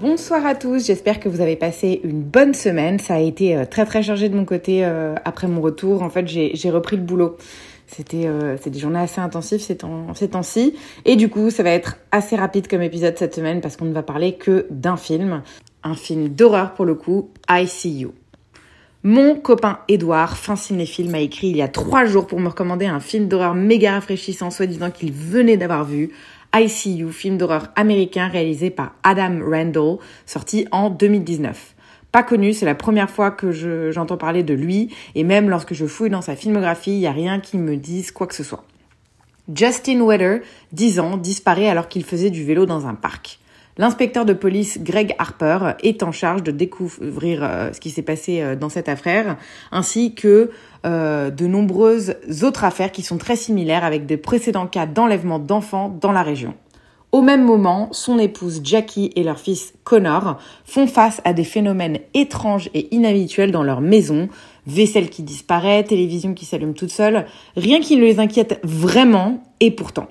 Bonsoir à tous, j'espère que vous avez passé une bonne semaine. Ça a été euh, très très chargé de mon côté euh, après mon retour. En fait, j'ai repris le boulot. C'était euh, des journées assez intensives ces temps-ci. Et du coup, ça va être assez rapide comme épisode cette semaine parce qu'on ne va parler que d'un film. Un film d'horreur pour le coup, I See You. Mon copain Edouard, fin cinéphile, m'a écrit il y a trois jours pour me recommander un film d'horreur méga rafraîchissant, soi-disant qu'il venait d'avoir vu. I See You, film d'horreur américain réalisé par Adam Randall, sorti en 2019. Pas connu, c'est la première fois que je- j'entends parler de lui, et même lorsque je fouille dans sa filmographie, il n'y a rien qui me dise quoi que ce soit. Justin Weather, 10 ans, disparaît alors qu'il faisait du vélo dans un parc. L'inspecteur de police Greg Harper est en charge de découvrir euh, ce qui s'est passé euh, dans cette affaire, ainsi que euh, de nombreuses autres affaires qui sont très similaires avec de précédents cas d'enlèvement d'enfants dans la région. Au même moment, son épouse Jackie et leur fils Connor font face à des phénomènes étranges et inhabituels dans leur maison. Vaisselle qui disparaît, télévision qui s'allume toute seule, rien qui ne les inquiète vraiment, et pourtant.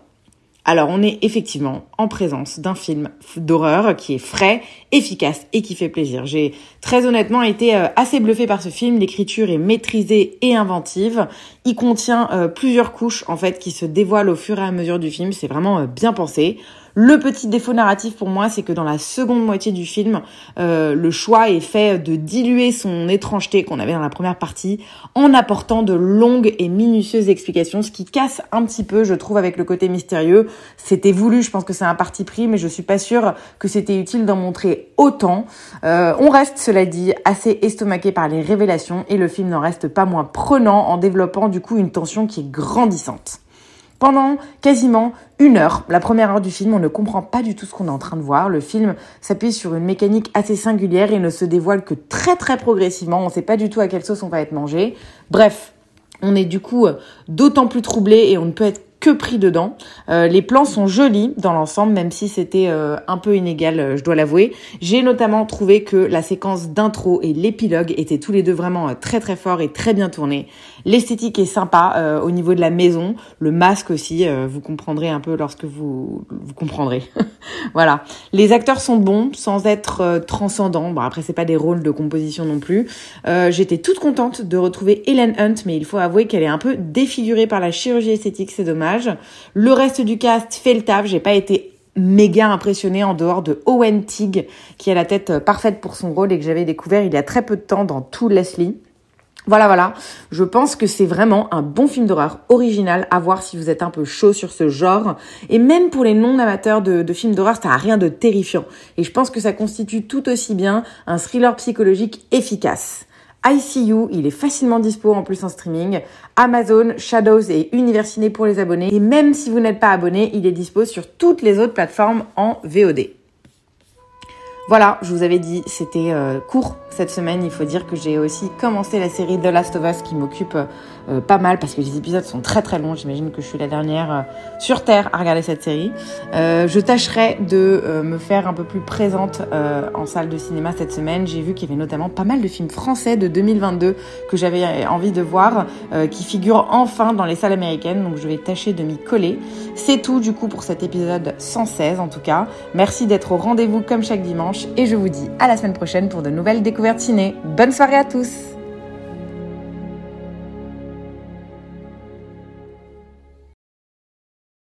Alors on est effectivement en présence d'un film d'horreur qui est frais, efficace et qui fait plaisir. J'ai très honnêtement été euh, assez bluffée par ce film. L'écriture est maîtrisée et inventive. Contient euh, plusieurs couches en fait qui se dévoilent au fur et à mesure du film. C'est vraiment euh, bien pensé. Le petit défaut narratif pour moi, c'est que dans la seconde moitié du film, euh, le choix est fait de diluer son étrangeté qu'on avait dans la première partie en apportant de longues et minutieuses explications, ce qui casse un petit peu, je trouve, avec le côté mystérieux. C'était voulu, je pense que c'est un parti pris, mais je suis pas sûre que c'était utile d'en montrer autant. On reste, cela dit, assez estomaqué par les révélations et le film n'en reste pas moins prenant en développant du coup une tension qui est grandissante. Pendant quasiment une heure, la première heure du film, on ne comprend pas du tout ce qu'on est en train de voir. Le film s'appuie sur une mécanique assez singulière et ne se dévoile que très très progressivement. On ne sait pas du tout à quelle sauce on va être mangé. Bref, on est du coup d'autant plus troublé et on ne peut être que pris dedans. Euh, les plans sont jolis dans l'ensemble, même si c'était euh, un peu inégal, euh, je dois l'avouer. J'ai notamment trouvé que la séquence d'intro et l'épilogue étaient tous les deux vraiment très très forts et très bien tournés. L'esthétique est sympa au niveau de la maison, le masque aussi, vous comprendrez un peu lorsque vous vous comprendrez. voilà, les acteurs sont bons sans être transcendants. Bon après c'est pas des rôles de composition non plus. J'étais toute contente de retrouver Helen Hunt, mais il faut avouer qu'elle est un peu défigurée par la chirurgie esthétique, c'est dommage. Le reste du cast fait le taf. J'ai pas été méga impressionnée en dehors de Owen Teague qui a la tête euh, parfaite pour son rôle et que j'avais découvert il y a très peu de temps dans tout Leslie. Voilà, voilà. Je pense que c'est vraiment un bon film d'horreur original à voir si vous êtes un peu chaud sur ce genre. Et même pour les non-amateurs de, de films d'horreur, ça a rien de terrifiant. Et je pense que ça constitue tout aussi bien un thriller psychologique efficace. ICU, il est facilement dispo en plus en streaming. Amazon, Shadows et Universiné pour les abonnés. Et même si vous n'êtes pas abonné, il est dispo sur toutes les autres plateformes en VOD. Voilà, je vous avais dit, c'était euh, court cette semaine. Il faut dire que j'ai aussi commencé la série The Last of Us qui m'occupe euh, pas mal parce que les épisodes sont très très longs. J'imagine que je suis la dernière euh, sur Terre à regarder cette série. Euh, je tâcherai de me faire un peu plus présente en salle de cinéma cette semaine. J'ai vu qu'il y avait notamment pas mal de films français de 2022 que j'avais envie de voir qui figurent enfin dans les salles américaines. Donc je vais tâcher de m'y coller. C'est tout du coup pour cet épisode 116 en tout cas. Merci d'être au rendez-vous comme chaque dimanche et je vous dis à la semaine prochaine pour de nouvelles découvertes Bonne soirée à tous